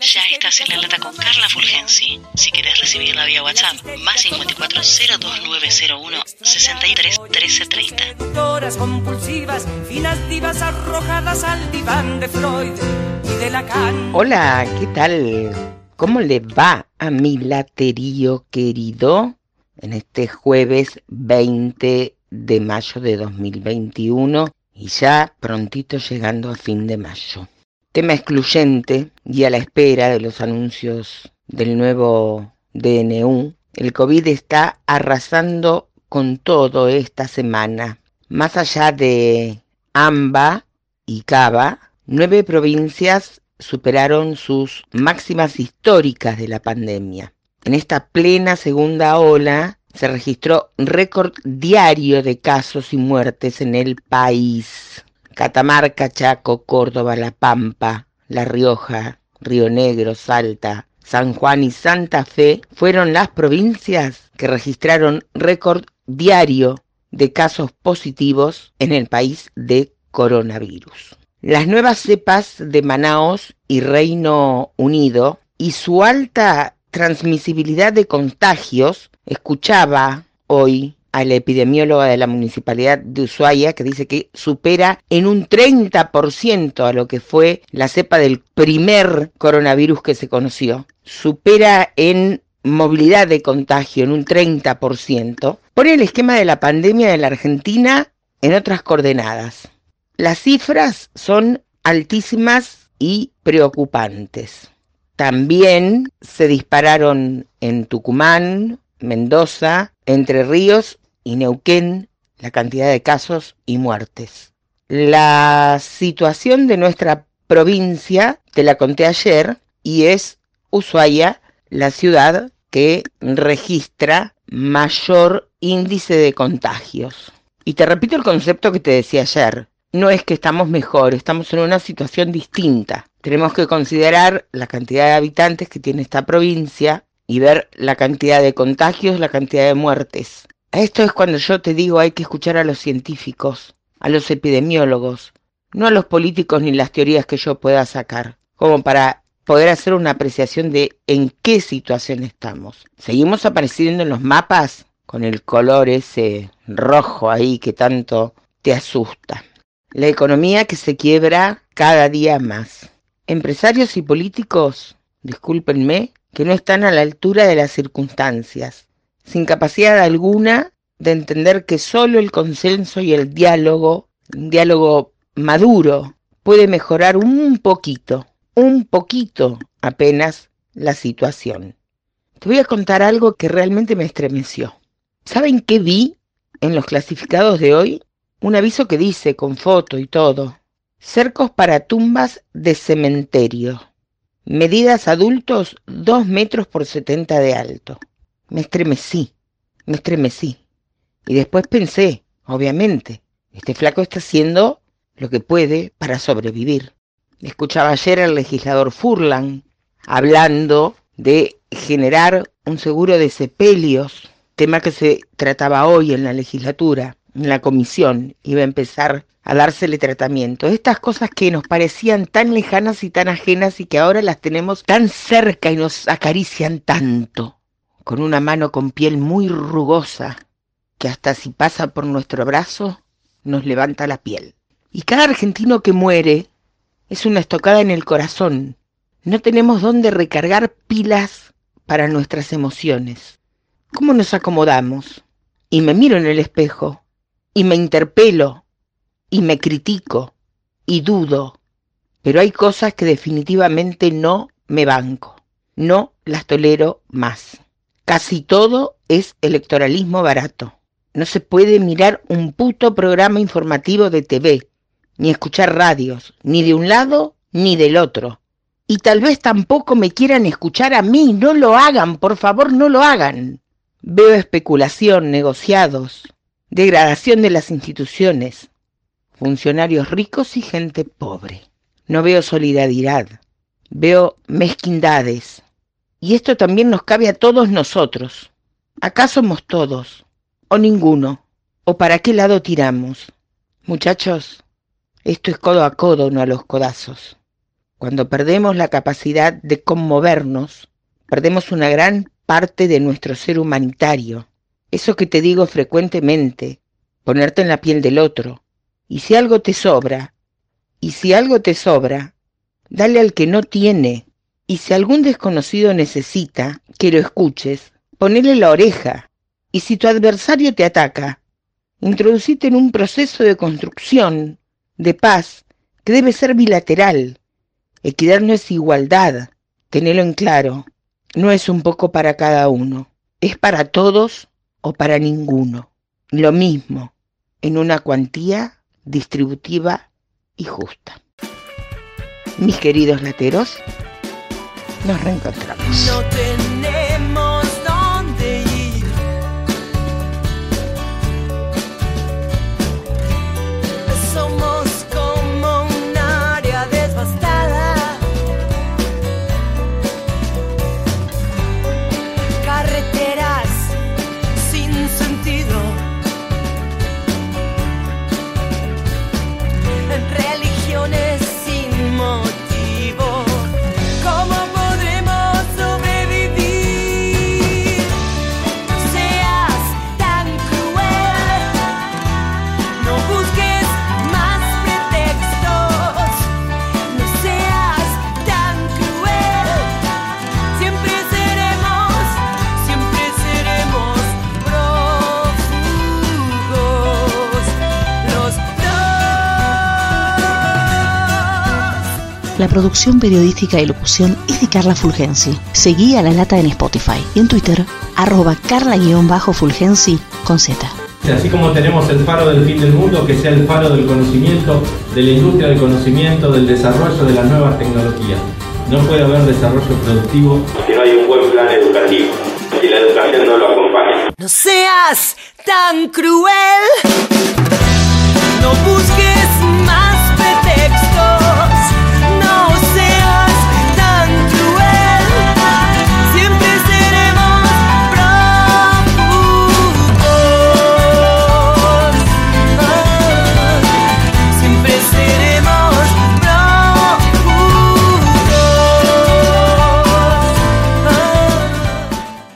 Ya estás en la lata con Carla Fulgensi. Si quieres recibirla vía WhatsApp, más 54 02901 63 13 30. compulsivas, finas divas arrojadas al diván de Freud y de Lacan. Hola, ¿qué tal? ¿Cómo le va a mi laterío querido en este jueves 20 de mayo de 2021 y ya prontito llegando a fin de mayo? Tema excluyente y a la espera de los anuncios del nuevo DNU, el COVID está arrasando con todo esta semana. Más allá de AMBA y Cava, nueve provincias superaron sus máximas históricas de la pandemia. En esta plena segunda ola se registró récord diario de casos y muertes en el país. Catamarca, Chaco, Córdoba, La Pampa, La Rioja, Río Negro, Salta, San Juan y Santa Fe fueron las provincias que registraron récord diario de casos positivos en el país de coronavirus. Las nuevas cepas de Manaos y Reino Unido y su alta transmisibilidad de contagios, escuchaba hoy a la epidemióloga de la Municipalidad de Ushuaia, que dice que supera en un 30% a lo que fue la cepa del primer coronavirus que se conoció. Supera en movilidad de contagio en un 30%. Pone el esquema de la pandemia de la Argentina en otras coordenadas. Las cifras son altísimas y preocupantes. También se dispararon en Tucumán, Mendoza, Entre Ríos y Neuquén la cantidad de casos y muertes. La situación de nuestra provincia te la conté ayer y es Ushuaia la ciudad que registra mayor índice de contagios. Y te repito el concepto que te decía ayer. No es que estamos mejor, estamos en una situación distinta. Tenemos que considerar la cantidad de habitantes que tiene esta provincia y ver la cantidad de contagios, la cantidad de muertes. Esto es cuando yo te digo hay que escuchar a los científicos, a los epidemiólogos, no a los políticos ni las teorías que yo pueda sacar, como para poder hacer una apreciación de en qué situación estamos. Seguimos apareciendo en los mapas con el color ese rojo ahí que tanto te asusta. La economía que se quiebra cada día más. Empresarios y políticos, discúlpenme, que no están a la altura de las circunstancias sin capacidad alguna de entender que solo el consenso y el diálogo, un diálogo maduro, puede mejorar un poquito, un poquito apenas la situación. Te voy a contar algo que realmente me estremeció. ¿Saben qué vi en los clasificados de hoy? Un aviso que dice, con foto y todo, cercos para tumbas de cementerio. Medidas adultos 2 metros por 70 de alto. Me estremecí, me estremecí. Y después pensé, obviamente, este flaco está haciendo lo que puede para sobrevivir. Escuchaba ayer al legislador Furlan hablando de generar un seguro de sepelios, tema que se trataba hoy en la legislatura, en la comisión, iba a empezar a dársele tratamiento. Estas cosas que nos parecían tan lejanas y tan ajenas y que ahora las tenemos tan cerca y nos acarician tanto con una mano con piel muy rugosa, que hasta si pasa por nuestro brazo, nos levanta la piel. Y cada argentino que muere es una estocada en el corazón. No tenemos dónde recargar pilas para nuestras emociones. ¿Cómo nos acomodamos? Y me miro en el espejo, y me interpelo, y me critico, y dudo, pero hay cosas que definitivamente no me banco, no las tolero más. Casi todo es electoralismo barato. No se puede mirar un puto programa informativo de TV, ni escuchar radios, ni de un lado ni del otro. Y tal vez tampoco me quieran escuchar a mí. No lo hagan, por favor, no lo hagan. Veo especulación, negociados, degradación de las instituciones, funcionarios ricos y gente pobre. No veo solidaridad, veo mezquindades, y esto también nos cabe a todos nosotros. Acá somos todos, o ninguno, o para qué lado tiramos. Muchachos, esto es codo a codo, no a los codazos. Cuando perdemos la capacidad de conmovernos, perdemos una gran parte de nuestro ser humanitario. Eso que te digo frecuentemente, ponerte en la piel del otro. Y si algo te sobra, y si algo te sobra, dale al que no tiene. Y si algún desconocido necesita que lo escuches, ponele la oreja. Y si tu adversario te ataca, introducite en un proceso de construcción, de paz, que debe ser bilateral. Equidad no es igualdad, tenelo en claro. No es un poco para cada uno, es para todos o para ninguno. Lo mismo, en una cuantía distributiva y justa. Mis queridos lateros, nos reencontramos. No La producción periodística y locución es de Carla Fulgensi. Seguí a La Lata en Spotify y en Twitter, arroba carla-fulgensi con Z. Así como tenemos el faro del fin del mundo, que sea el faro del conocimiento, de la industria del conocimiento, del desarrollo de las nuevas tecnologías. No puede haber desarrollo productivo si no hay un buen plan educativo, si la educación no lo acompaña. No seas tan cruel.